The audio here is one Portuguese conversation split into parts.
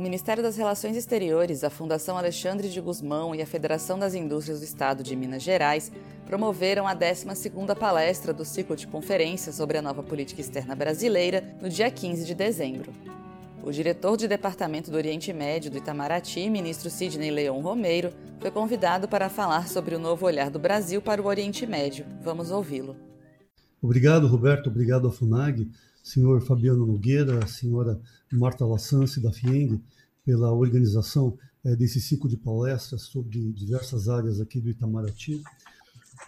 O Ministério das Relações Exteriores, a Fundação Alexandre de Guzmão e a Federação das Indústrias do Estado de Minas Gerais promoveram a 12ª palestra do ciclo de conferências sobre a nova política externa brasileira no dia 15 de dezembro. O diretor de Departamento do Oriente Médio do Itamaraty, ministro Sidney Leon Romeiro, foi convidado para falar sobre o novo olhar do Brasil para o Oriente Médio. Vamos ouvi-lo. Obrigado, Roberto. Obrigado à FUNAG, senhor Fabiano Nogueira, senhora Marta Lassance da FIENG, pela organização é, desse ciclo de palestras sobre diversas áreas aqui do Itamaraty.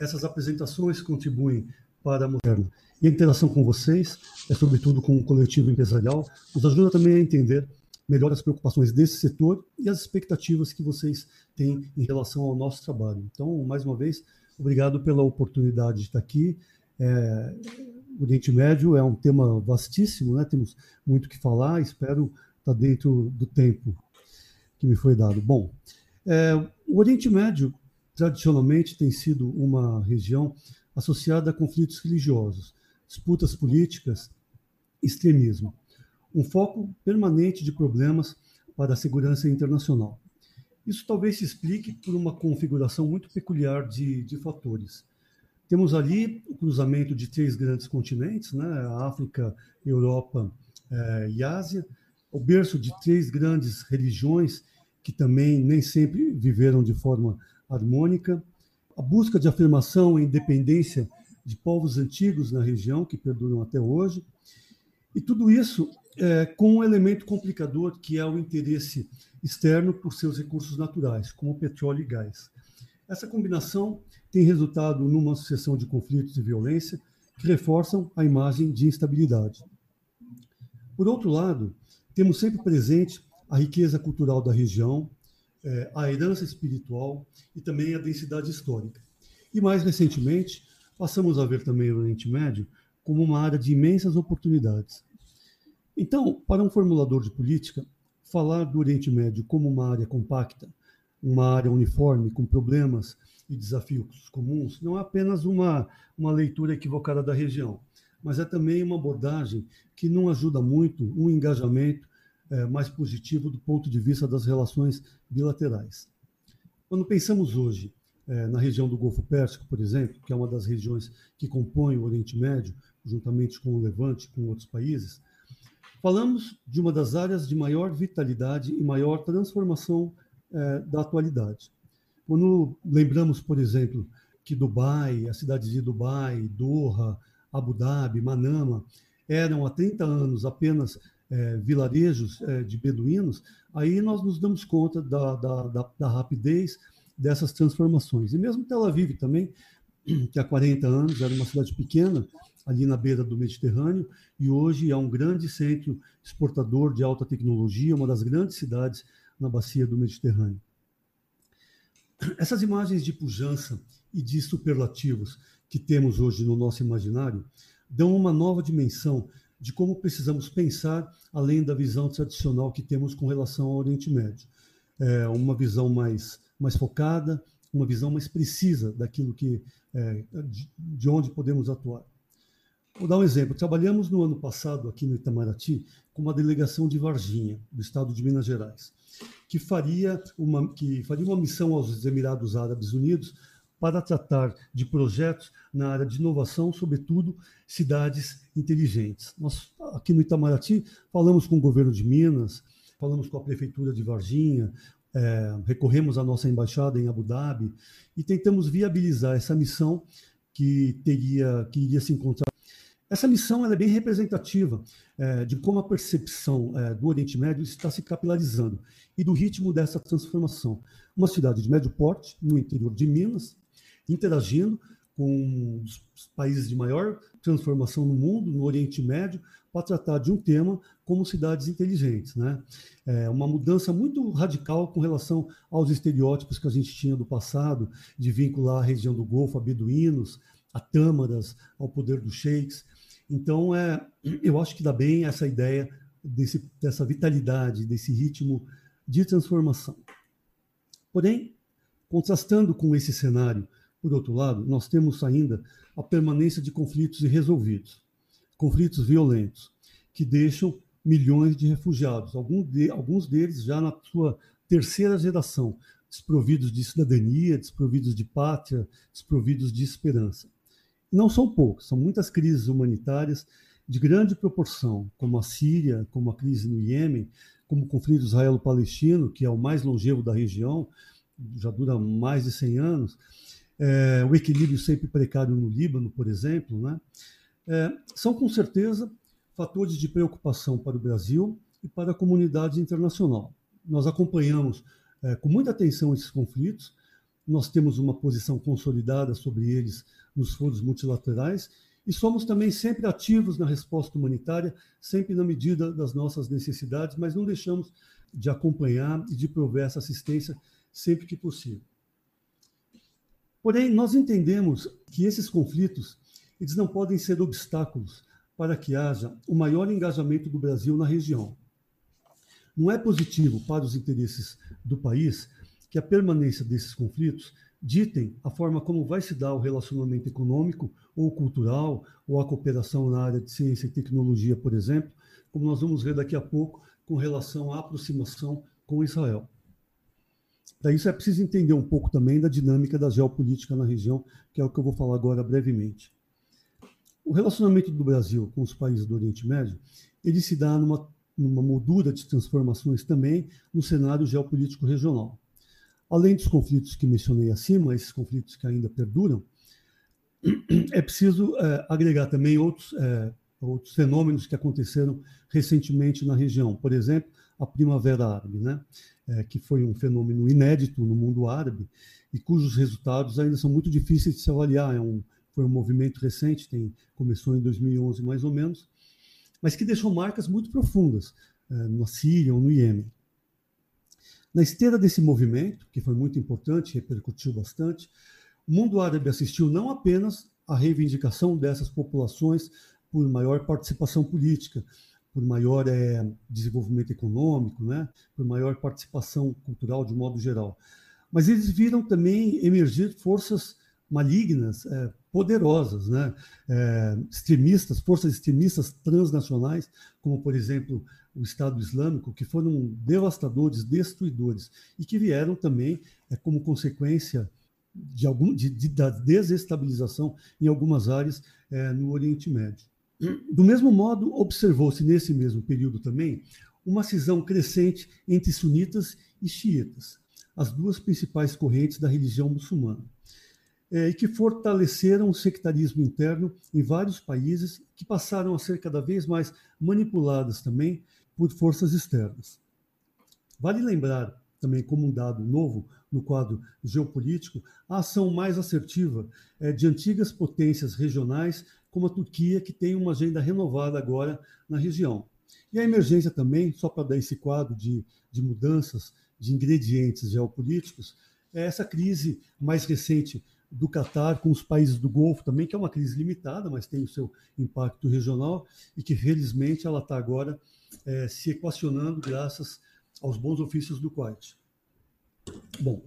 Essas apresentações contribuem para a moderna e a interação com vocês, é sobretudo com o coletivo empresarial, nos ajuda também a entender melhor as preocupações desse setor e as expectativas que vocês têm em relação ao nosso trabalho. Então, mais uma vez, obrigado pela oportunidade de estar aqui. É, o Oriente Médio é um tema vastíssimo, né? temos muito que falar, espero estar dentro do tempo que me foi dado. Bom, é, o Oriente Médio, tradicionalmente, tem sido uma região associada a conflitos religiosos disputas políticas, extremismo. Um foco permanente de problemas para a segurança internacional. Isso talvez se explique por uma configuração muito peculiar de, de fatores. Temos ali o cruzamento de três grandes continentes, né? África, Europa eh, e Ásia, o berço de três grandes religiões que também nem sempre viveram de forma harmônica, a busca de afirmação e independência de povos antigos na região, que perduram até hoje. E tudo isso é, com um elemento complicador, que é o interesse externo por seus recursos naturais, como petróleo e gás. Essa combinação tem resultado numa sucessão de conflitos e violência que reforçam a imagem de instabilidade. Por outro lado, temos sempre presente a riqueza cultural da região, é, a herança espiritual e também a densidade histórica. E mais recentemente, passamos a ver também o Oriente Médio como uma área de imensas oportunidades. Então, para um formulador de política, falar do Oriente Médio como uma área compacta, uma área uniforme, com problemas e desafios comuns, não é apenas uma, uma leitura equivocada da região, mas é também uma abordagem que não ajuda muito um engajamento é, mais positivo do ponto de vista das relações bilaterais. Quando pensamos hoje é, na região do Golfo Pérsico, por exemplo, que é uma das regiões que compõem o Oriente Médio, juntamente com o Levante, com outros países, falamos de uma das áreas de maior vitalidade e maior transformação é, da atualidade. Quando lembramos, por exemplo, que Dubai, as cidades de Dubai, Doha, Abu Dhabi, Manama, eram há 30 anos apenas é, vilarejos é, de beduínos, aí nós nos damos conta da, da, da, da rapidez dessas transformações. E mesmo Tel Aviv também, que há 40 anos era uma cidade pequena, ali na beira do Mediterrâneo, e hoje é um grande centro exportador de alta tecnologia, uma das grandes cidades na bacia do Mediterrâneo. Essas imagens de pujança e de superlativos que temos hoje no nosso imaginário dão uma nova dimensão de como precisamos pensar além da visão tradicional que temos com relação ao Oriente Médio. É uma visão mais mais focada, uma visão mais precisa daquilo que é, de, de onde podemos atuar. Vou dar um exemplo. Trabalhamos no ano passado aqui no Itamaraty com uma delegação de Varginha, do estado de Minas Gerais, que faria uma, que faria uma missão aos Emirados Árabes Unidos para tratar de projetos na área de inovação, sobretudo cidades inteligentes. Nós, aqui no Itamaraty, falamos com o governo de Minas, falamos com a prefeitura de Varginha, é, recorremos à nossa embaixada em Abu Dhabi e tentamos viabilizar essa missão que teria que iria se encontrar. Essa missão é bem representativa de como a percepção é, do Oriente Médio está se capilarizando e do ritmo dessa transformação. Uma cidade de médio porte, no interior de Minas, interagindo com os países de maior transformação no mundo, no Oriente Médio, para tratar de um tema como cidades inteligentes. Né? É uma mudança muito radical com relação aos estereótipos que a gente tinha do passado, de vincular a região do Golfo a beduínos, a tâmaras, ao poder dos sheiks. Então, é, eu acho que dá bem essa ideia desse, dessa vitalidade, desse ritmo de transformação. Porém, contrastando com esse cenário, por outro lado, nós temos ainda a permanência de conflitos irresolvidos, conflitos violentos, que deixam milhões de refugiados, alguns, de, alguns deles já na sua terceira geração, desprovidos de cidadania, desprovidos de pátria, desprovidos de esperança. Não são poucos, são muitas crises humanitárias de grande proporção, como a Síria, como a crise no Iêmen, como o conflito israelo-palestino, que é o mais longevo da região, já dura mais de 100 anos, é, o equilíbrio sempre precário no Líbano, por exemplo, né? É, são com certeza fatores de preocupação para o Brasil e para a comunidade internacional. Nós acompanhamos é, com muita atenção esses conflitos, nós temos uma posição consolidada sobre eles nos foros multilaterais e somos também sempre ativos na resposta humanitária, sempre na medida das nossas necessidades, mas não deixamos de acompanhar e de prover essa assistência sempre que possível. Porém, nós entendemos que esses conflitos eles não podem ser obstáculos para que haja o maior engajamento do Brasil na região. Não é positivo para os interesses do país que a permanência desses conflitos ditem a forma como vai se dar o relacionamento econômico ou cultural ou a cooperação na área de ciência e tecnologia, por exemplo, como nós vamos ver daqui a pouco com relação à aproximação com Israel. Para isso é preciso entender um pouco também da dinâmica da geopolítica na região, que é o que eu vou falar agora brevemente. O relacionamento do Brasil com os países do Oriente Médio, ele se dá numa, numa moldura de transformações também no cenário geopolítico regional. Além dos conflitos que mencionei acima, esses conflitos que ainda perduram, é preciso é, agregar também outros, é, outros fenômenos que aconteceram recentemente na região. Por exemplo, a Primavera Árabe, né? É, que foi um fenômeno inédito no mundo árabe e cujos resultados ainda são muito difíceis de se avaliar. É um, foi um movimento recente, tem, começou em 2011 mais ou menos, mas que deixou marcas muito profundas na Síria ou no Iêmen. Na esteira desse movimento, que foi muito importante, repercutiu bastante, o mundo árabe assistiu não apenas à reivindicação dessas populações por maior participação política, por maior é, desenvolvimento econômico, né, por maior participação cultural de modo geral, mas eles viram também emergir forças malignas, é, poderosas, né? É, extremistas, forças extremistas transnacionais, como, por exemplo, o Estado Islâmico, que foram devastadores, destruidores, e que vieram também é, como consequência de, algum, de, de, da desestabilização em algumas áreas é, no Oriente Médio. Do mesmo modo, observou-se nesse mesmo período também uma cisão crescente entre sunitas e xiitas, as duas principais correntes da religião muçulmana é, e que fortaleceram o sectarismo interno em vários países que passaram a ser cada vez mais manipuladas também por forças externas. Vale lembrar também como um dado novo no quadro geopolítico, a ação mais assertiva é, de antigas potências regionais, como a Turquia, que tem uma agenda renovada agora na região. E a emergência também, só para dar esse quadro de, de mudanças de ingredientes geopolíticos, é essa crise mais recente do Catar com os países do Golfo também, que é uma crise limitada, mas tem o seu impacto regional e que, felizmente, ela está agora é, se equacionando graças aos bons ofícios do Kuwait. Bom,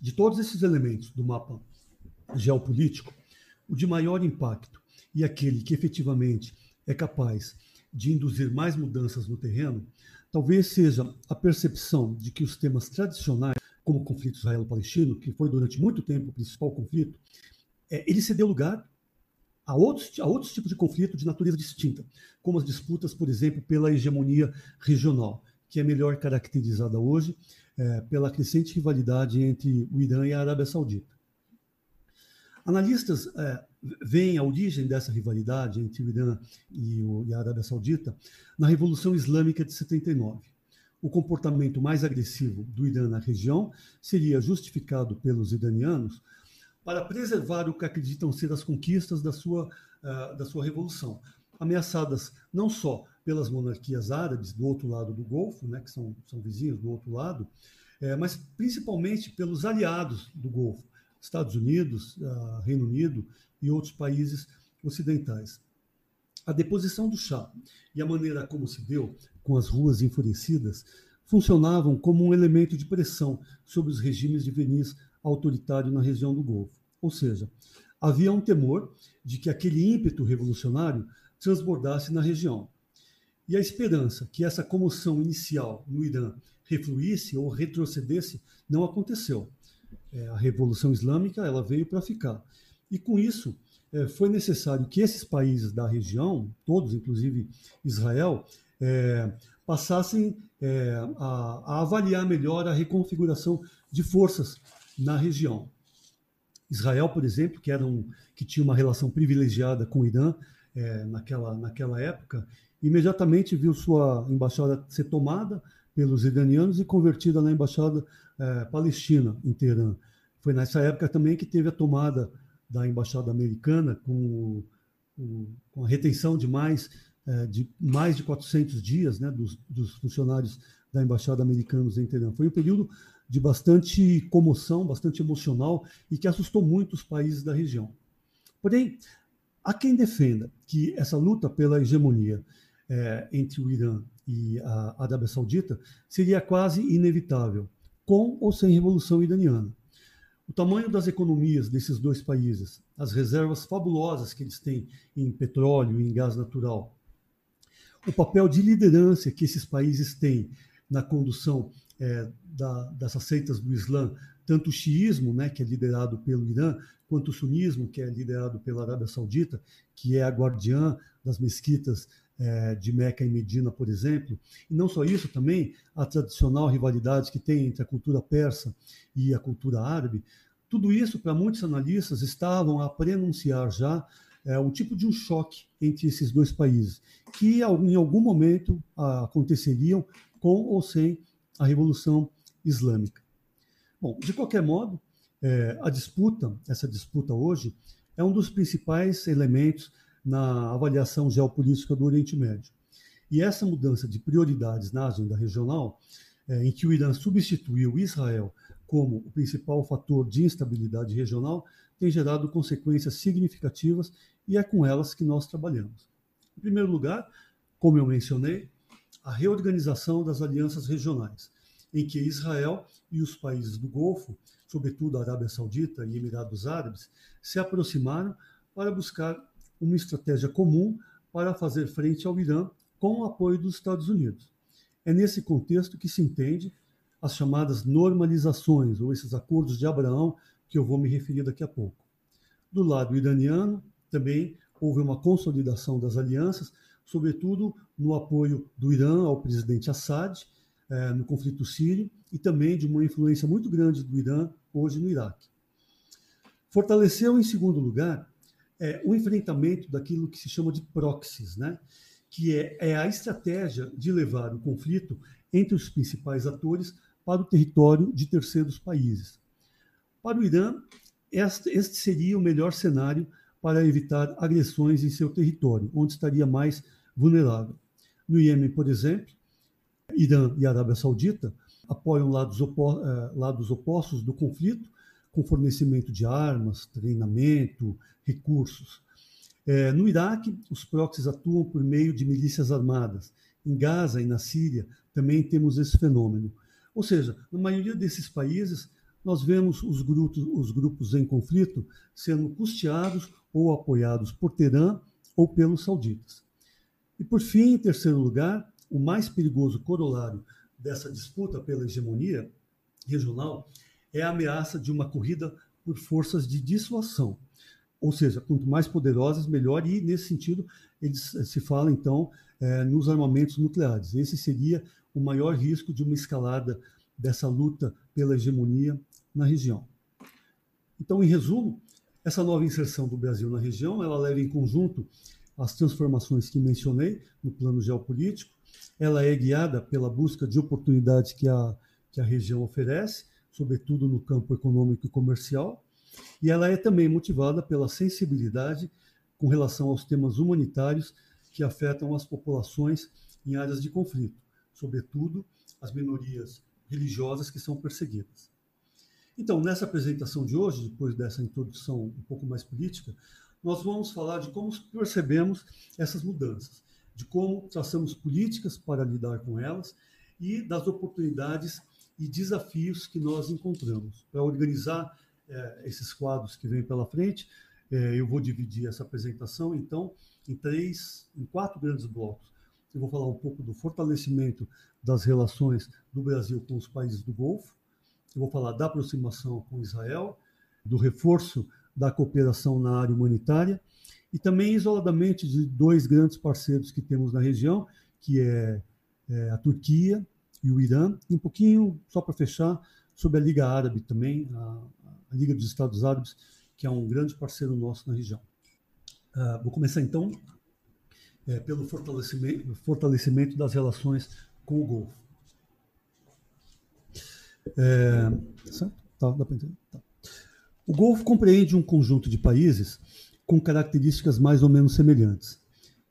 de todos esses elementos do mapa geopolítico, o de maior impacto e aquele que efetivamente é capaz de induzir mais mudanças no terreno, talvez seja a percepção de que os temas tradicionais como o conflito israelo-palestino, que foi durante muito tempo o principal conflito, é, ele cedeu lugar a outros, a outros tipos de conflito de natureza distinta, como as disputas, por exemplo, pela hegemonia regional, que é melhor caracterizada hoje é, pela crescente rivalidade entre o Irã e a Arábia Saudita. Analistas é, veem a origem dessa rivalidade entre o Irã e, o, e a Arábia Saudita na Revolução Islâmica de 79 o comportamento mais agressivo do Irã na região seria justificado pelos iranianos para preservar o que acreditam ser as conquistas da sua, uh, da sua revolução, ameaçadas não só pelas monarquias árabes do outro lado do Golfo, né, que são, são vizinhos do outro lado, é, mas principalmente pelos aliados do Golfo, Estados Unidos, uh, Reino Unido e outros países ocidentais. A deposição do chá e a maneira como se deu com as ruas enfurecidas, funcionavam como um elemento de pressão sobre os regimes de verniz autoritário na região do Golfo. Ou seja, havia um temor de que aquele ímpeto revolucionário transbordasse na região. E a esperança que essa comoção inicial no Irã refluísse ou retrocedesse não aconteceu. É, a Revolução Islâmica ela veio para ficar. E com isso, é, foi necessário que esses países da região, todos, inclusive Israel, é, passassem é, a, a, avaliar melhor a reconfiguração de forças na região. Israel, por exemplo, que, era um, que tinha uma relação privilegiada com o Irã é, naquela, naquela época, imediatamente viu sua embaixada ser tomada pelos iranianos e convertida na embaixada é, palestina em Teherã. Foi nessa época também que teve a tomada da embaixada americana com, o, com a retenção de mais é, de mais de 400 dias né, dos, dos funcionários da embaixada americana em Teherã. Foi um período de bastante comoção, bastante emocional e que assustou muito os países da região. Porém, há quem defenda que essa luta pela hegemonia é, entre o Irã e a Arábia Saudita seria quase inevitável, com ou sem revolução iraniana. O tamanho das economias desses dois países, as reservas fabulosas que eles têm em petróleo e em gás natural, o papel de liderança que esses países têm na condução é, da, dessas seitas do Islã, tanto o xiismo, né, que é liderado pelo Irã, quanto o sunismo, que é liderado pela Arábia Saudita, que é a guardiã das mesquitas é, de Meca e Medina, por exemplo. E não só isso, também a tradicional rivalidade que tem entre a cultura persa e a cultura árabe. Tudo isso, para muitos analistas, estavam a prenunciar já é, um tipo de um choque entre esses dois países, que em algum momento aconteceriam com ou sem a Revolução Islâmica. Bom, de qualquer modo, é, a disputa, essa disputa hoje, é um dos principais elementos na avaliação geopolítica do Oriente Médio. E essa mudança de prioridades na agenda regional, é, em que o Irã substituiu Israel como o principal fator de instabilidade regional, tem gerado consequências significativas e é com elas que nós trabalhamos. Em primeiro lugar, como eu mencionei, a reorganização das alianças regionais, em que Israel e os países do Golfo, sobretudo a Arábia Saudita e Emirados Árabes, se aproximaram para buscar uma estratégia comum para fazer frente ao Irã com o apoio dos Estados Unidos. É nesse contexto que se entende as chamadas normalizações, ou esses acordos de Abraão, que eu vou me referir daqui a pouco. Do lado iraniano, também houve uma consolidação das alianças, sobretudo no apoio do Irã ao presidente Assad eh, no conflito sírio e também de uma influência muito grande do Irã hoje no Iraque. Fortaleceu, em segundo lugar, é, o enfrentamento daquilo que se chama de proxies, né? que é, é a estratégia de levar o conflito entre os principais atores para o território de terceiros países. Para o Irã, este, este seria o melhor cenário para evitar agressões em seu território, onde estaria mais vulnerável. No Iêmen, por exemplo, Irã e Arábia Saudita apoiam lados, eh, lados opostos do conflito, com fornecimento de armas, treinamento, recursos. É, no Iraque, os proxies atuam por meio de milícias armadas. Em Gaza e na Síria também temos esse fenômeno. Ou seja, na maioria desses países, nós vemos os grupos, os grupos em conflito sendo custeados ou apoiados por Teherã ou pelos sauditas. E por fim, em terceiro lugar, o mais perigoso corolário dessa disputa pela hegemonia regional é a ameaça de uma corrida por forças de dissuasão. Ou seja, quanto mais poderosas, melhor, e nesse sentido, eles, eh, se fala então é, nos armamentos nucleares. Esse seria o maior risco de uma escalada dessa luta pela hegemonia na região. Então, em resumo, essa nova inserção do Brasil na região, ela leva em conjunto as transformações que mencionei no plano geopolítico, ela é guiada pela busca de oportunidades que a, que a região oferece, sobretudo no campo econômico e comercial, e ela é também motivada pela sensibilidade com relação aos temas humanitários que afetam as populações em áreas de conflito, sobretudo as minorias religiosas que são perseguidas. Então, nessa apresentação de hoje, depois dessa introdução um pouco mais política, nós vamos falar de como percebemos essas mudanças, de como traçamos políticas para lidar com elas e das oportunidades e desafios que nós encontramos. Para organizar é, esses quadros que vêm pela frente, é, eu vou dividir essa apresentação, então, em três, em quatro grandes blocos. eu vou falar um pouco do fortalecimento das relações do Brasil com os países do Golfo, eu vou falar da aproximação com Israel, do reforço da cooperação na área humanitária e também isoladamente de dois grandes parceiros que temos na região, que é, é a Turquia e o Irã, e um pouquinho, só para fechar, sobre a Liga Árabe também, a, a, Liga dos Estados Árabes, que é um grande parceiro nosso na região. Uh, vou começar então é, pelo fortalecimento, fortalecimento das relações com o Golfo. É, certo? Tá, dá para entender? Tá. O Golfo compreende um conjunto de países com características mais ou menos semelhantes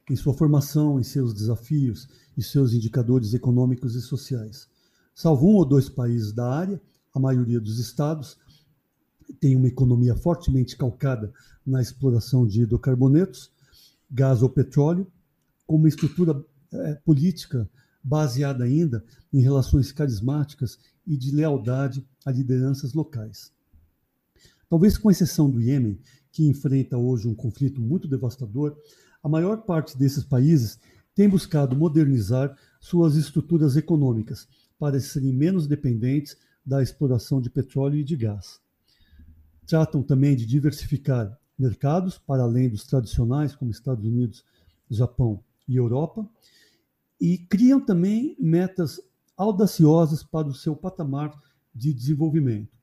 em sua formação, em seus desafios e seus indicadores econômicos e sociais. Salvo um ou dois países da área, a maioria dos estados tem uma economia fortemente calcada na exploração de hidrocarbonetos, gás ou petróleo, com uma estrutura é, política baseada ainda em relações carismáticas e de lealdade a lideranças locais. Talvez com exceção do Iêmen, que enfrenta hoje um conflito muito devastador, a maior parte desses países tem buscado modernizar suas estruturas econômicas para serem menos dependentes da exploração de petróleo e de gás. Tratam também de diversificar mercados para além dos tradicionais, como Estados Unidos, Japão e Europa, e criam também metas audaciosas para o seu patamar de desenvolvimento.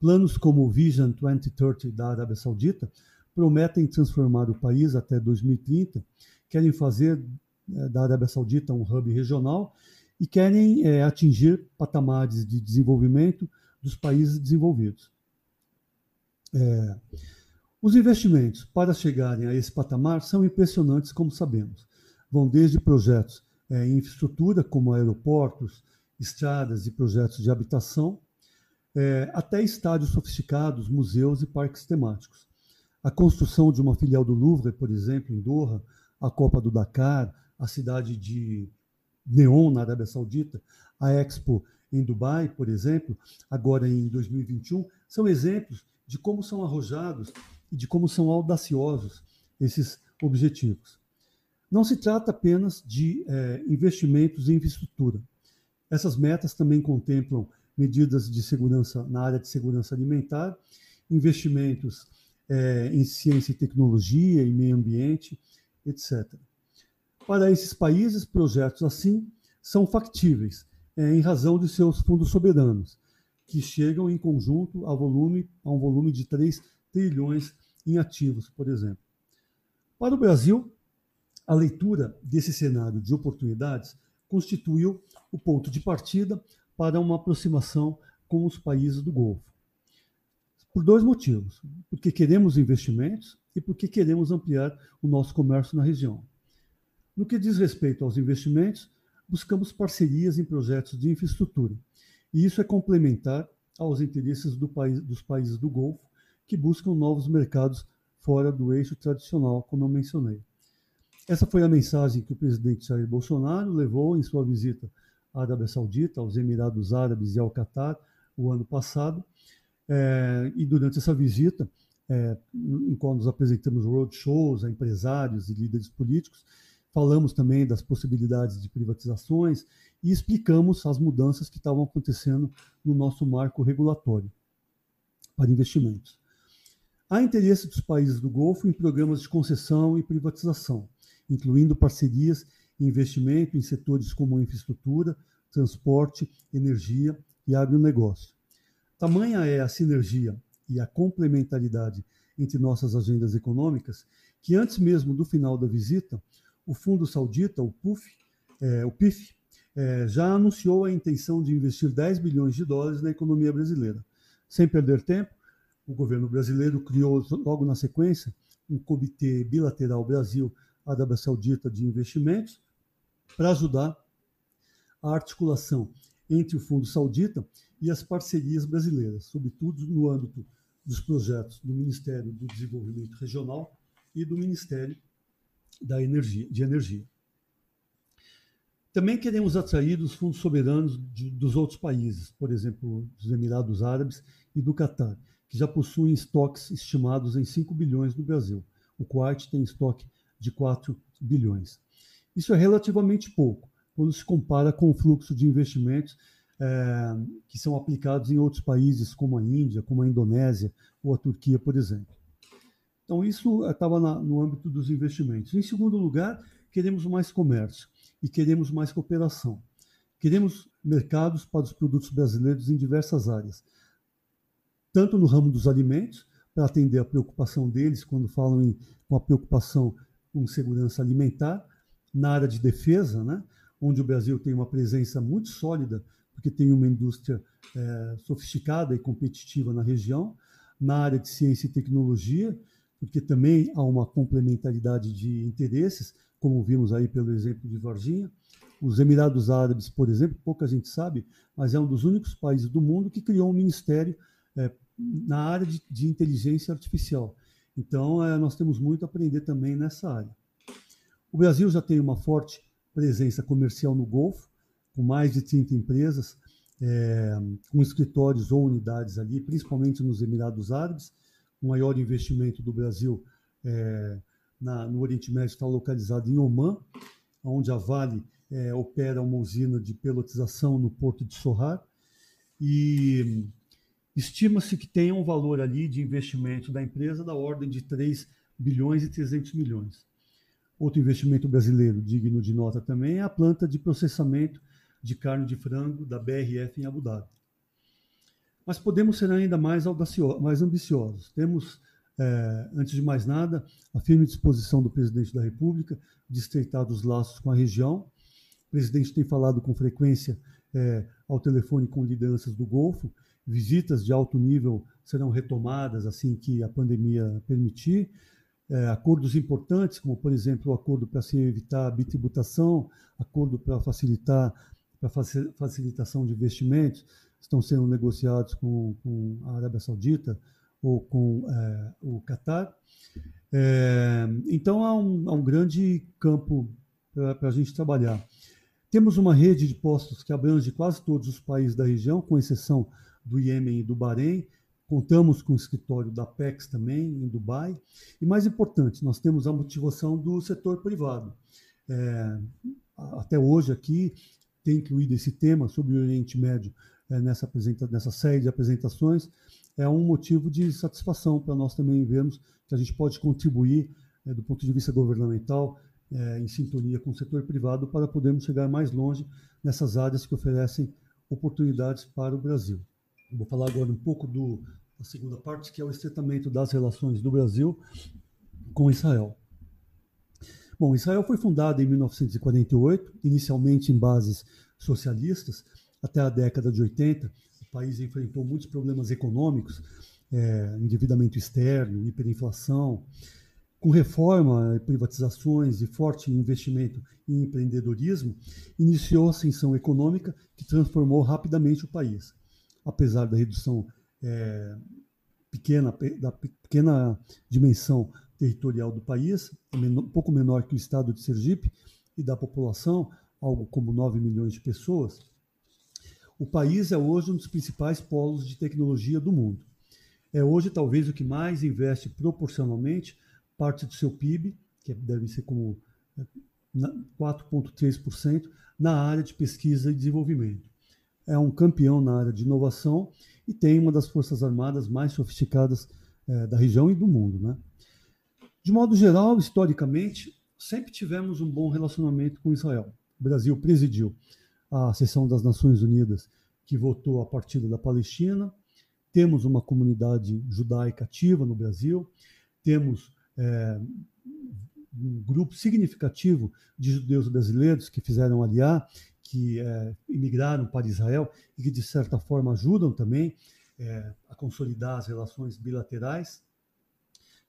Planos como o Vision 2030 da Arábia Saudita prometem transformar o país até 2030, querem fazer é, da Arábia Saudita um hub regional e querem é, atingir patamares de desenvolvimento dos países desenvolvidos. É, os investimentos para chegarem a esse patamar são impressionantes, como sabemos. Vão desde projetos é, em infraestrutura, como aeroportos, estradas e projetos de habitação, é, até estádios sofisticados, museus e parques temáticos. A construção de uma filial do Louvre, por exemplo, em Doha, a Copa do Dakar, a cidade de Neon, na Arábia Saudita, a Expo em Dubai, por exemplo, agora em 2021, são exemplos de como são arrojados e de como são audaciosos esses objetivos. Não se trata apenas de é, investimentos em infraestrutura. Essas metas também contemplam medidas de segurança na área de segurança alimentar, investimentos é, em ciência e tecnologia e meio ambiente, etc. Para esses países, projetos assim são factíveis é, em razão de seus fundos soberanos, que chegam em conjunto a, volume, a um volume de 3 trilhões em ativos, por exemplo. Para o Brasil, a leitura desse cenário de oportunidades constituiu o ponto de partida para uma aproximação com os países do Golfo. Por dois motivos: porque queremos investimentos e porque queremos ampliar o nosso comércio na região. No que diz respeito aos investimentos, buscamos parcerias em projetos de infraestrutura, e isso é complementar aos interesses do país, dos países do Golfo, que buscam novos mercados fora do eixo tradicional, como eu mencionei. Essa foi a mensagem que o presidente Jair Bolsonaro levou em sua visita Arábia Saudita, aos Emirados Árabes e ao Catar o ano passado. É, e durante essa visita, é, em qual nos apresentamos roadshows a empresários e líderes políticos, falamos também das possibilidades de privatizações e explicamos as mudanças que estavam acontecendo no nosso marco regulatório para investimentos. Há interesse dos países do Golfo em programas de concessão e privatização, incluindo parcerias investimento em setores como infraestrutura, transporte, energia e agronegócio. Tamanha é a sinergia e a complementaridade entre nossas agendas econômicas que, antes mesmo do final da visita, o Fundo Saudita, o PUF, é, o PIF, é, já anunciou a intenção de investir 10 bilhões de dólares na economia brasileira. Sem perder tempo, o governo brasileiro criou, logo na sequência, um comitê bilateral Brasil-Arábia Saudita de investimentos para ajudar a articulação entre o Fundo Saudita e as parcerias brasileiras, sobretudo no âmbito dos projetos do Ministério do Desenvolvimento Regional e do Ministério da Energia, de Energia. Também queremos atrair os fundos soberanos de, dos outros países, por exemplo, dos Emirados Árabes e do Catar, que já possuem estoques estimados em 5 bilhões no Brasil. O Kuwait tem estoque de 4 bilhões. Isso é relativamente pouco, quando se compara com o fluxo de investimentos é, que são aplicados em outros países, como a Índia, como a Indonésia ou a Turquia, por exemplo. Então, isso estava no âmbito dos investimentos. Em segundo lugar, queremos mais comércio e queremos mais cooperação. Queremos mercados para os produtos brasileiros em diversas áreas, tanto no ramo dos alimentos, para atender a preocupação deles quando falam em, com a preocupação com segurança alimentar, na área de defesa, né, onde o Brasil tem uma presença muito sólida, porque tem uma indústria é, sofisticada e competitiva na região, na área de ciência e tecnologia, porque também há uma complementaridade de interesses, como vimos aí pelo exemplo de Varginha. Os Emirados Árabes, por exemplo, pouca gente sabe, mas é um dos únicos países do mundo que criou um ministério é, na área de, de, inteligência artificial. Então, é, nós temos muito a aprender também nessa área. O Brasil já tem uma forte presença comercial no Golfo, com mais de 30 empresas, é, com escritórios ou unidades ali, principalmente nos Emirados Árabes. O maior investimento do Brasil é, na, no Oriente Médio está localizado em Oman, onde a Vale é, opera uma usina de pelotização no porto de Sohar. E estima-se que tenha um valor ali de investimento da empresa da ordem de 3 bilhões e 300 milhões. Outro investimento brasileiro digno de nota também é a planta de processamento de carne de frango da BRF em Abu Dhabi. Mas podemos ser ainda mais, mais ambiciosos. Temos é, antes de mais nada, a firme disposição do presidente da República de estreitar os laços com a região. O presidente tem falado com frequência é, ao telefone com lideranças do Golfo. Visitas de alto nível serão retomadas assim que a pandemia permitir. É, acordos importantes, como por exemplo o acordo para se evitar a bitributação, acordo para facilitar para facilitação de investimentos, estão sendo negociados com, com a Arábia Saudita, ou com é, o Catar. É, então há um, há um, grande campo para a gente trabalhar. Temos uma rede de postos que abrange quase todos os países da região, com exceção do Iêmen e do Bahrein. Contamos com o escritório da PEX também, em Dubai. E mais importante, nós temos a motivação do setor privado. É, até hoje aqui tem incluído esse tema sobre o Oriente Médio é, nessa, nessa série de apresentações é um motivo de satisfação para nós também vermos que a gente pode contribuir é, do ponto de vista governamental, é, em sintonia com o setor privado, para podermos chegar mais longe nessas áreas que oferecem oportunidades para o Brasil. Vou falar agora um pouco do, da segunda parte, que é o estreitamento das relações do Brasil com Israel. Bom, Israel foi fundado em 1948, inicialmente em bases socialistas, até a década de 80, o país enfrentou muitos problemas econômicos, é, endividamento externo, hiperinflação. Com reforma, privatizações e forte investimento em empreendedorismo, iniciou a ascensão econômica que transformou rapidamente o país. Apesar da redução é, pequena, da pequena dimensão territorial do país, um pouco menor que o estado de Sergipe, e da população, algo como 9 milhões de pessoas, o país é hoje um dos principais polos de tecnologia do mundo. É hoje talvez o que mais investe proporcionalmente parte do seu PIB, que deve ser como 4,3%, na área de pesquisa e desenvolvimento. É um campeão na área de inovação e tem uma das forças armadas mais sofisticadas é, da região e do mundo. Né? De modo geral, historicamente, sempre tivemos um bom relacionamento com Israel. O Brasil presidiu a sessão das Nações Unidas que votou a partir da Palestina, temos uma comunidade judaica ativa no Brasil, temos é, um grupo significativo de judeus brasileiros que fizeram aliar, que é, imigraram para Israel e que, de certa forma, ajudam também é, a consolidar as relações bilaterais.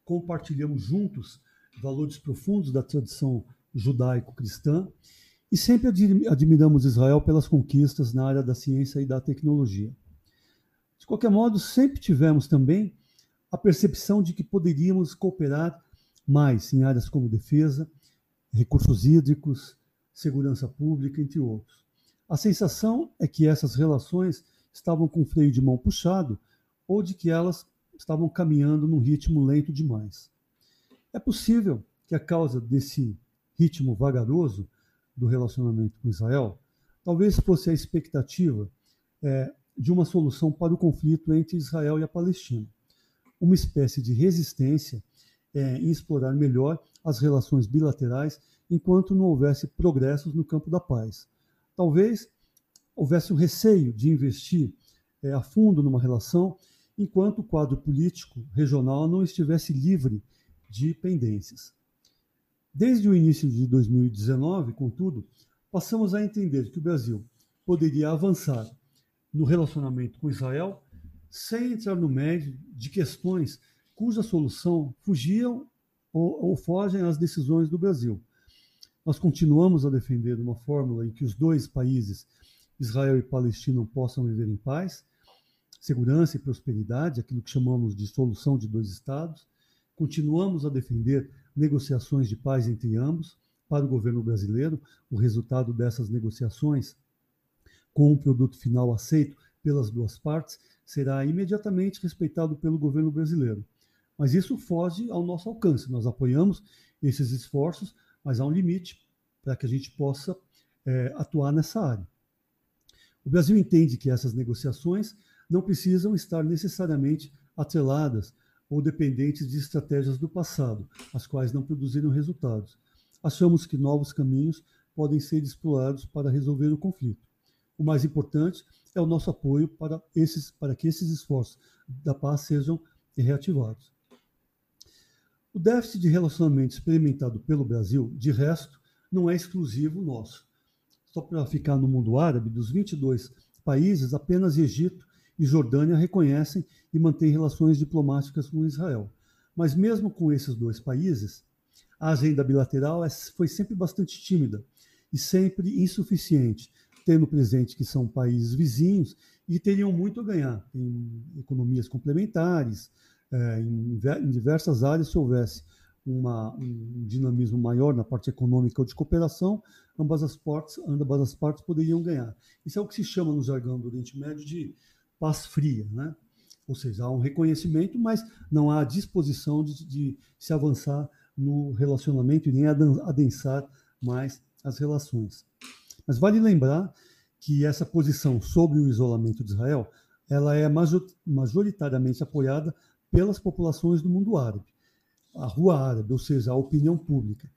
Compartilhamos juntos valores profundos da tradição judaico-cristã e sempre admiramos Israel pelas conquistas na área da ciência e da tecnologia. De qualquer modo, sempre tivemos também a percepção de que poderíamos cooperar mais em áreas como defesa, recursos hídricos, segurança pública, entre outros. A sensação é que essas relações estavam com o freio de mão puxado ou de que elas estavam caminhando num ritmo lento demais. É possível que a causa desse ritmo vagaroso do relacionamento com Israel, talvez fosse a expectativa é, de uma solução para o conflito entre Israel e a Palestina. Uma espécie de resistência é, em explorar melhor as relações bilaterais enquanto não houvesse progressos no campo da paz. Talvez houvesse um receio de investir é, a fundo numa relação enquanto o quadro político regional não estivesse livre de pendências. Desde o início de 2019, contudo, passamos a entender que o Brasil poderia avançar no relacionamento com Israel sem entrar no médio de questões cuja solução fugiam ou, ou fogem às decisões do Brasil. Nós continuamos a defender uma fórmula em que os dois países, Israel e Palestina, possam viver em paz, segurança e prosperidade, aquilo que chamamos de solução de dois Estados. Continuamos a defender negociações de paz entre ambos. Para o governo brasileiro, o resultado dessas negociações, com um produto final aceito pelas duas partes, será imediatamente respeitado pelo governo brasileiro. Mas isso foge ao nosso alcance. Nós apoiamos esses esforços, mas há um limite para que a gente possa é, atuar nessa área. O Brasil entende que essas negociações não precisam estar necessariamente atreladas ou dependentes de estratégias do passado, as quais não produziram resultados. Achamos que novos caminhos podem ser explorados para resolver o conflito. O mais importante é o nosso apoio para, esses, para que esses esforços da paz sejam reativados. O déficit de relacionamento experimentado pelo Brasil, de resto, não é exclusivo nosso. Só para ficar no mundo árabe, dos 22 países, apenas Egito e Jordânia reconhecem e mantêm relações diplomáticas com Israel. Mas mesmo com esses dois países, a agenda bilateral é, foi sempre bastante tímida e sempre insuficiente, tendo presente que são países vizinhos e teriam muito a ganhar em economias complementares, é, em, em, diversas áreas, se houvesse uma, um dinamismo maior na parte econômica ou de cooperação, ambas as, partes, ambas as partes poderiam ganhar. Isso é o que se chama no jargão do Oriente Médio de paz fria, né? Ou seja, há um reconhecimento, mas não há disposição de, de se avançar no relacionamento e nem adensar mais as relações. Mas vale lembrar que essa posição sobre o isolamento de Israel, ela é majoritariamente apoiada pelas populações do mundo árabe, a rua árabe, ou seja, a opinião pública.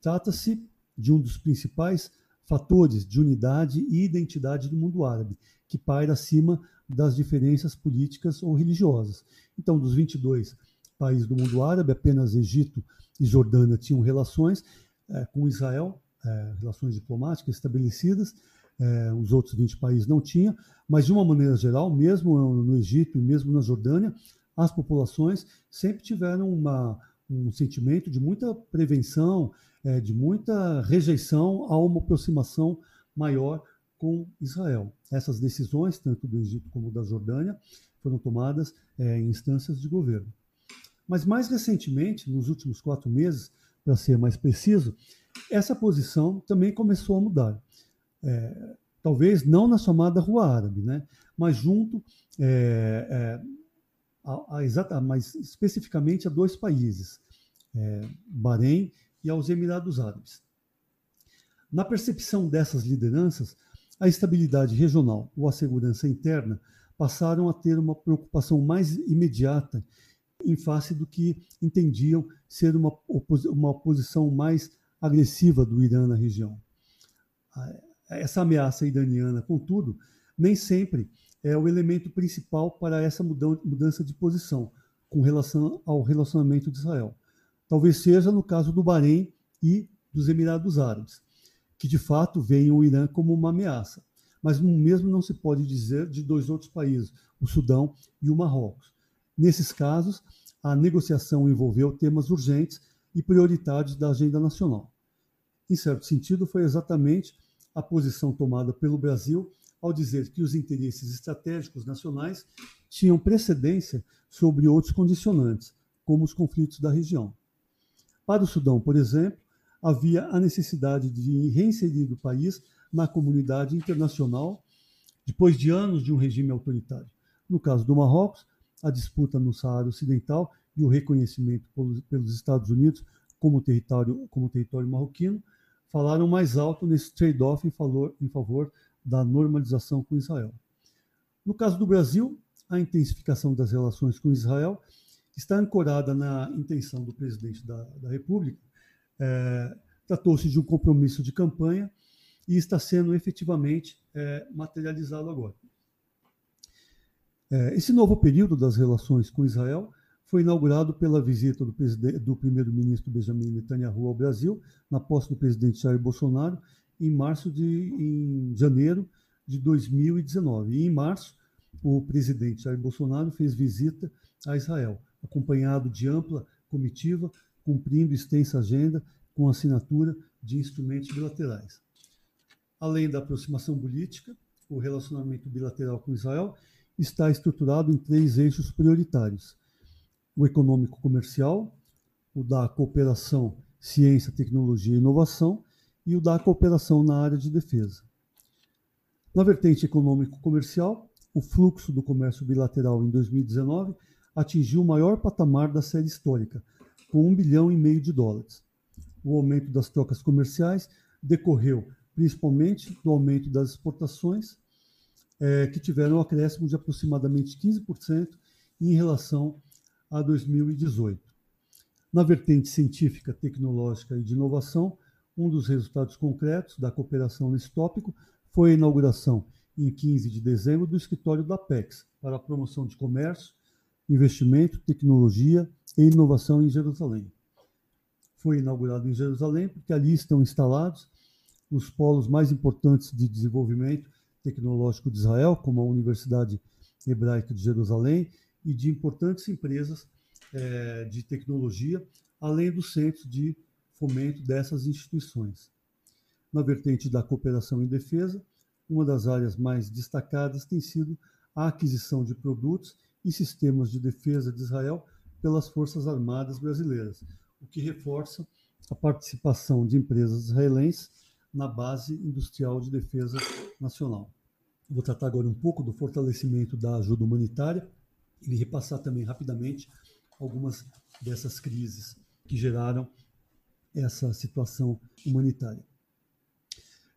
Trata-se de um dos principais fatores de unidade e identidade do mundo árabe, que paira acima das diferenças políticas ou religiosas. Então, dos 22 países do mundo árabe, apenas Egito e Jordânia tinham relações é, com Israel, é, relações diplomáticas estabelecidas, é, os outros 20 países não tinham, mas de uma maneira geral, mesmo no Egito e mesmo na Jordânia, as populações sempre tiveram uma, um sentimento de muita prevenção, é, de muita rejeição a uma aproximação maior com Israel. Essas decisões, tanto do Egito como da Jordânia, foram tomadas é, em instâncias de governo. Mas mais recentemente, nos últimos quatro meses, para ser mais preciso, essa posição também começou a mudar. É, talvez não na chamada Rua Árabe, né? mas junto é, é a, a mas especificamente a dois países, é, Bahrein e aos Emirados Árabes. Na percepção dessas lideranças, a estabilidade regional ou a segurança interna passaram a ter uma preocupação mais imediata em face do que entendiam ser uma, uma posição mais agressiva do Irã na região. Essa ameaça iraniana, contudo, nem sempre é o elemento principal para essa mudança de posição com relação ao relacionamento de Israel. Talvez seja no caso do Bahrein e dos Emirados Árabes, que de fato veem o Irã como uma ameaça. Mas o mesmo não se pode dizer de dois outros países, o Sudão e o Marrocos. Nesses casos, a negociação envolveu temas urgentes e prioritários da agenda nacional. Em certo sentido, foi exatamente a posição tomada pelo Brasil ao dizer que os interesses estratégicos nacionais tinham precedência sobre outros condicionantes, como os conflitos da região. Para o Sudão, por exemplo, havia a necessidade de reinserir o país na comunidade internacional depois de anos de um regime autoritário. No caso do Marrocos, a disputa no Saara Ocidental e o reconhecimento pelos Estados Unidos como território, como território marroquino falaram mais alto nesse trade-off em em favor da normalização com Israel. No caso do Brasil, a intensificação das relações com Israel está ancorada na intenção do presidente da, da República. É, Tratou-se de um compromisso de campanha e está sendo efetivamente é, materializado agora. É, esse novo período das relações com Israel foi inaugurado pela visita do, do primeiro-ministro Benjamin Netanyahu ao Brasil, na posse do presidente Jair Bolsonaro, em março de em janeiro de 2019. E em março, o presidente Jair Bolsonaro fez visita a Israel, acompanhado de ampla comitiva, cumprindo extensa agenda com assinatura de instrumentos bilaterais. Além da aproximação política, o relacionamento bilateral com Israel está estruturado em três eixos prioritários: o econômico-comercial, o da cooperação ciência, tecnologia e inovação e o da cooperação na área de defesa. Na vertente econômico-comercial, o fluxo do comércio bilateral em 2019 atingiu o maior patamar da série histórica, com um bilhão e meio de dólares. O aumento das trocas comerciais decorreu principalmente do aumento das exportações, é, que tiveram um acréscimo de aproximadamente 15% em relação a 2018. Na vertente científica, tecnológica e de inovação, um dos resultados concretos da cooperação nesse tópico foi a inauguração, em 15 de dezembro, do escritório da Apex para a promoção de comércio, investimento, tecnologia e inovação em Jerusalém. Foi inaugurado em Jerusalém porque ali estão instalados os polos mais importantes de desenvolvimento tecnológico de Israel, como a Universidade Hebraica de Jerusalém, e de importantes empresas é, de tecnologia, além dos centros de fomento dessas instituições. Na vertente da cooperação em defesa, uma das áreas mais destacadas tem sido a aquisição de produtos e sistemas de defesa de Israel pelas Forças Armadas brasileiras, o que reforça a participação de empresas israelenses na base industrial de defesa nacional. Vou tratar agora um pouco do fortalecimento da ajuda humanitária e repassar também rapidamente algumas dessas crises que geraram essa situação humanitária.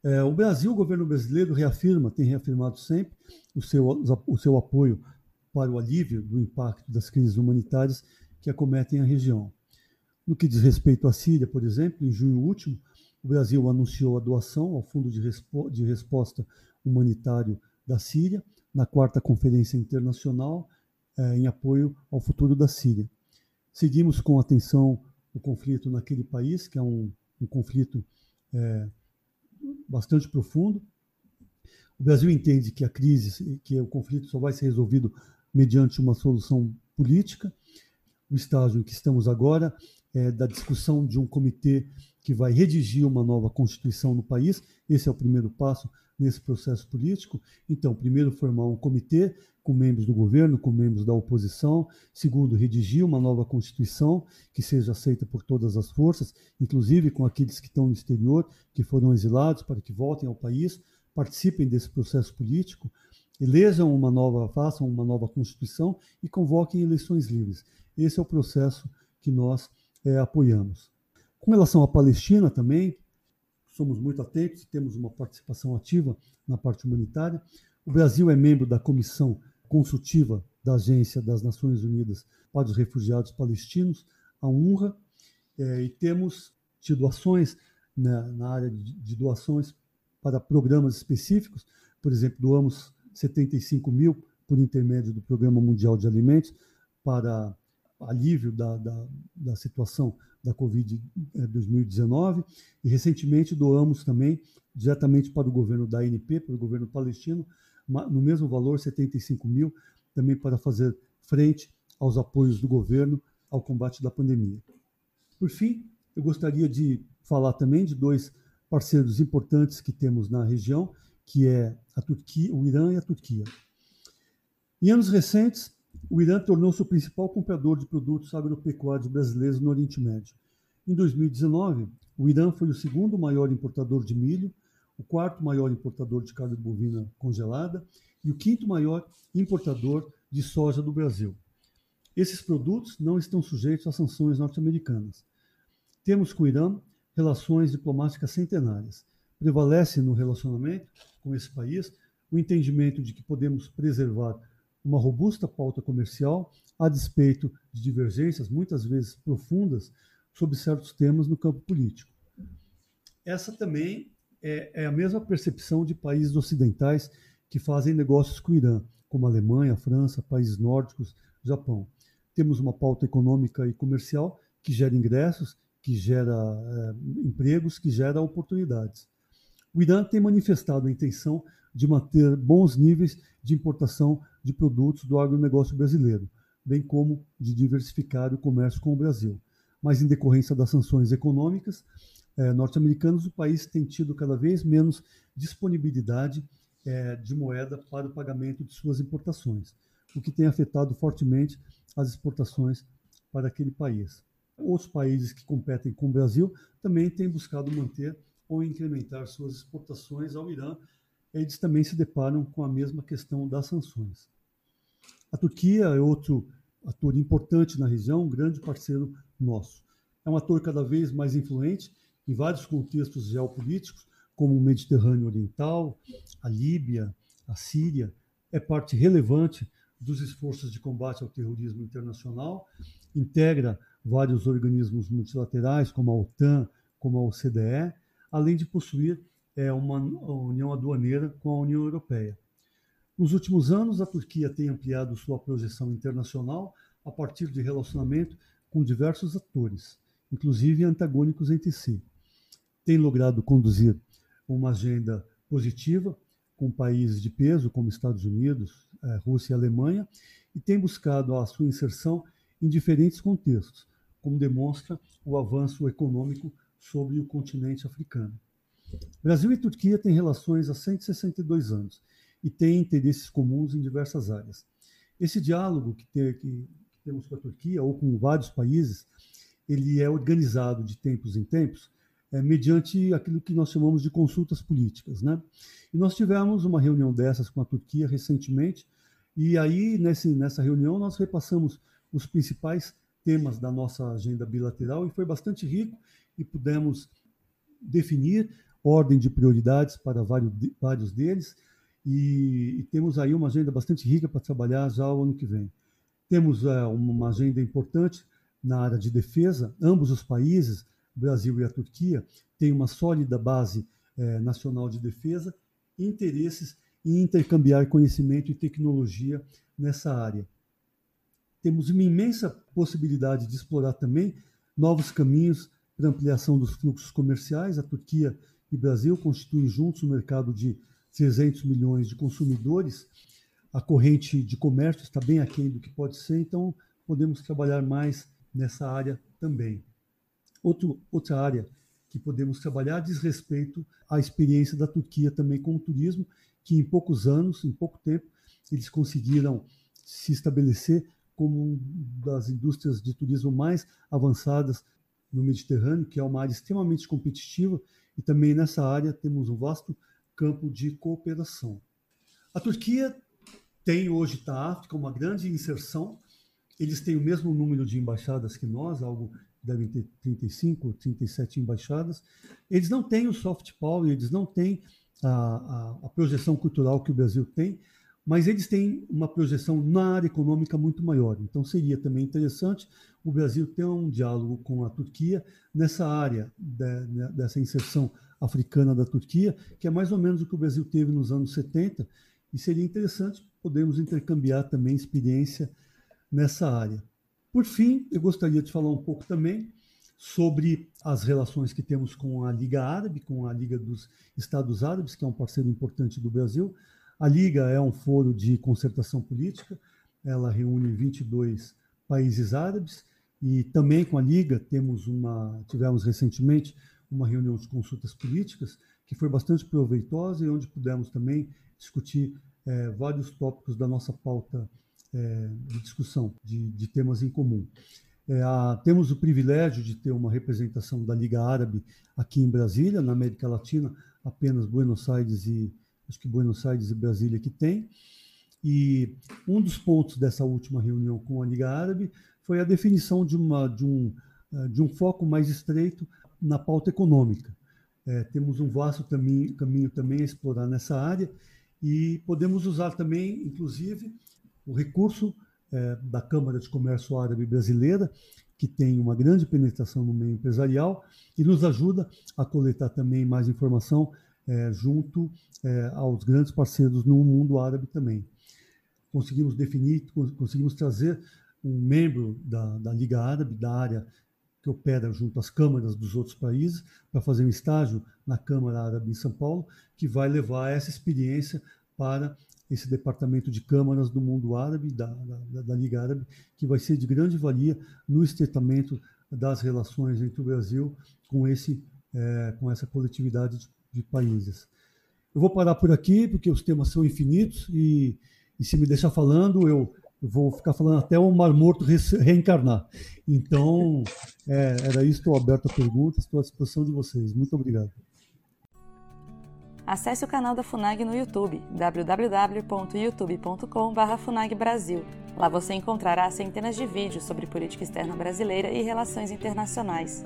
É, o Brasil, o governo brasileiro, reafirma, tem reafirmado sempre o seu, o seu apoio para o alívio do impacto das crises humanitárias que acometem a região. No que diz respeito à Síria, por exemplo, em junho último, o Brasil anunciou a doação ao Fundo de, Respo de Resposta Humanitário da Síria, na quarta Conferência Internacional é, em apoio ao futuro da Síria. Seguimos com atenção o conflito naquele país, que é um, um conflito é, bastante profundo. O Brasil entende que a crise, que o conflito só vai ser resolvido mediante uma solução política. O estágio em que estamos agora é da discussão de um comitê que vai redigir uma nova constituição no país. Esse é o primeiro passo nesse processo político. Então, primeiro, formar um comitê com membros do governo, com membros da oposição. Segundo, redigir uma nova Constituição que seja aceita por todas as forças, inclusive com aqueles que estão no exterior, que foram exilados, para que voltem ao país, participem desse processo político, elejam uma nova, façam uma nova Constituição e convoquem eleições livres. Esse é o processo que nós é, apoiamos. Com relação à Palestina também, somos muito atentos, temos uma participação ativa na parte humanitária. O Brasil é membro da Comissão Consultiva da Agência das Nações Unidas para os Refugiados Palestinos, a UNRWA, é, e temos tido ações né, na área de, de doações para programas específicos. Por exemplo, doamos 75 mil por intermédio do Programa Mundial de Alimentos para alívio da, da, da situação da Covid-2019 é, e recentemente doamos também diretamente para o governo da ANP, para o governo palestino, no mesmo valor, 75 mil, também para fazer frente aos apoios do governo ao combate da pandemia. Por fim, eu gostaria de falar também de dois parceiros importantes que temos na região, que é a Turquia, o Irã e a Turquia. Em anos recentes, o Irã tornou-se o principal comprador de produtos agropecuários brasileiros no Oriente Médio. Em 2019, o Irã foi o segundo maior importador de milho, o quarto maior importador de carne bovina congelada e o quinto maior importador de soja do Brasil. Esses produtos não estão sujeitos às sanções norte-americanas. Temos com o Irã relações diplomáticas centenárias. Prevalece no relacionamento com esse país o entendimento de que podemos preservar uma robusta pauta comercial a despeito de divergências, muitas vezes profundas, sobre certos temas no campo político. Essa também é, é a mesma percepção de países ocidentais que fazem negócios com o Irã, como a Alemanha, a França, países nórdicos, Japão. Temos uma pauta econômica e comercial que gera ingressos, que gera é, empregos, que gera oportunidades. O Irã tem manifestado a intenção de manter bons níveis de importação de produtos do agronegócio brasileiro, bem como de diversificar o comércio com o Brasil. Mas, em decorrência das sanções econômicas eh, norte-americanas, o país tem tido cada vez menos disponibilidade eh, de moeda para o pagamento de suas importações, o que tem afetado fortemente as exportações para aquele país. Outros países que competem com o Brasil também têm buscado manter ou incrementar suas exportações ao Irã, eles também se deparam com a mesma questão das sanções. A Turquia é outro ator importante na região, um grande parceiro nosso. É um ator cada vez mais influente em vários contextos geopolíticos, como o Mediterrâneo Oriental, a Líbia, a Síria. É parte relevante dos esforços de combate ao terrorismo internacional, integra vários organismos multilaterais, como a OTAN, como a OCDE, além de possuir é, uma união aduaneira com a União Europeia. Nos últimos anos, a Turquia tem ampliado sua projeção internacional a partir de relacionamento com diversos atores, inclusive antagônicos entre si. Tem logrado conduzir uma agenda positiva com países de peso como Estados Unidos, é, Rússia e Alemanha, e tem buscado a sua inserção em diferentes contextos, como demonstra o avanço econômico sobre o continente africano. Brasil e Turquia têm relações há 162 anos e têm interesses comuns em diversas áreas. Esse diálogo que, tem, que temos com a Turquia ou com vários países, ele é organizado de tempos em tempos é, mediante aquilo que nós chamamos de consultas políticas, né? E nós tivemos uma reunião dessas com a Turquia recentemente e aí nesse, nessa reunião nós repassamos os principais temas da nossa agenda bilateral e foi bastante rico e pudemos definir ordem de prioridades para vários, vários deles, e, e, temos aí uma agenda bastante rica para trabalhar já o ano que vem. Temos é, uma agenda importante na área de defesa, ambos os países, Brasil e a Turquia, têm uma sólida base é, nacional de defesa e interesses em intercambiar conhecimento e tecnologia nessa área. Temos uma imensa possibilidade de explorar também novos caminhos para ampliação dos fluxos comerciais. A Turquia e Brasil constituem juntos um mercado de 300 milhões de consumidores. A corrente de comércio está bem aquém do que pode ser, então podemos trabalhar mais nessa área também. Outro, outra área que podemos trabalhar diz respeito à experiência da Turquia também com o turismo, que em poucos anos, em pouco tempo, eles conseguiram se estabelecer como uma das indústrias de turismo mais avançadas no Mediterrâneo, que é uma área extremamente competitiva e também nessa área temos um vasto campo de cooperação. A Turquia tem hoje na tá, África uma grande inserção. Eles têm o mesmo número de embaixadas que nós, algo devem ter 35, 37 embaixadas. Eles não têm o soft power, eles não têm a, a, a projeção cultural que o Brasil tem, mas eles têm uma projeção na área econômica muito maior. Então, seria também interessante o Brasil ter um diálogo com a Turquia nessa área de, né, dessa inserção africana da Turquia, que é mais ou menos o que o Brasil teve nos anos 70, e seria interessante podermos intercambiar também experiência nessa área. Por fim, eu gostaria de falar um pouco também sobre as relações que temos com a Liga Árabe, com a Liga dos Estados Árabes, que é um parceiro importante do Brasil. A Liga é um foro de concertação política, ela reúne 22 países árabes e também com a Liga temos uma, tivemos recentemente uma reunião de consultas políticas que foi bastante proveitosa e onde pudemos também discutir é, vários tópicos da nossa pauta é, de discussão de, de, temas em comum. É, a, temos o privilégio de ter uma representação da Liga Árabe aqui em Brasília, na América Latina, apenas Buenos Aires e acho que Buenos Aires e Brasília que tem. E um dos pontos dessa última reunião com a Liga Árabe foi a definição de, uma, de, um, eh, de um foco mais estreito na pauta econômica. É, temos um vasto caminho, caminho também a explorar nessa área e podemos usar também, inclusive, o recurso é, da Câmara de Comércio Árabe Brasileira, que tem uma grande penetração no meio empresarial e nos ajuda a coletar também mais informação é, junto é, aos grandes parceiros no mundo árabe também. Conseguimos definir, conseguimos trazer um membro da, da Liga Árabe, da área que opera junto às câmaras dos outros países, para fazer um estágio na Câmara Árabe em São Paulo, que vai levar essa experiência para esse departamento de câmaras do mundo árabe, da, da, da, Liga Árabe, que vai ser de grande valia no estreitamento das relações entre o Brasil com, esse, é, com essa coletividade de, de, países. Eu vou parar por aqui, porque os temas são infinitos, e, e se me deixar falando, eu, vou ficar falando até o Mar Morto re, reencarnar. Então, é, era isso, estou aberto a perguntas, estou à disposição de vocês. Muito obrigado. Acesse o canal da FUNAG no YouTube, www.youtube.com.br FUNAGBrasil. Lá você encontrará centenas de vídeos sobre política externa brasileira e relações internacionais.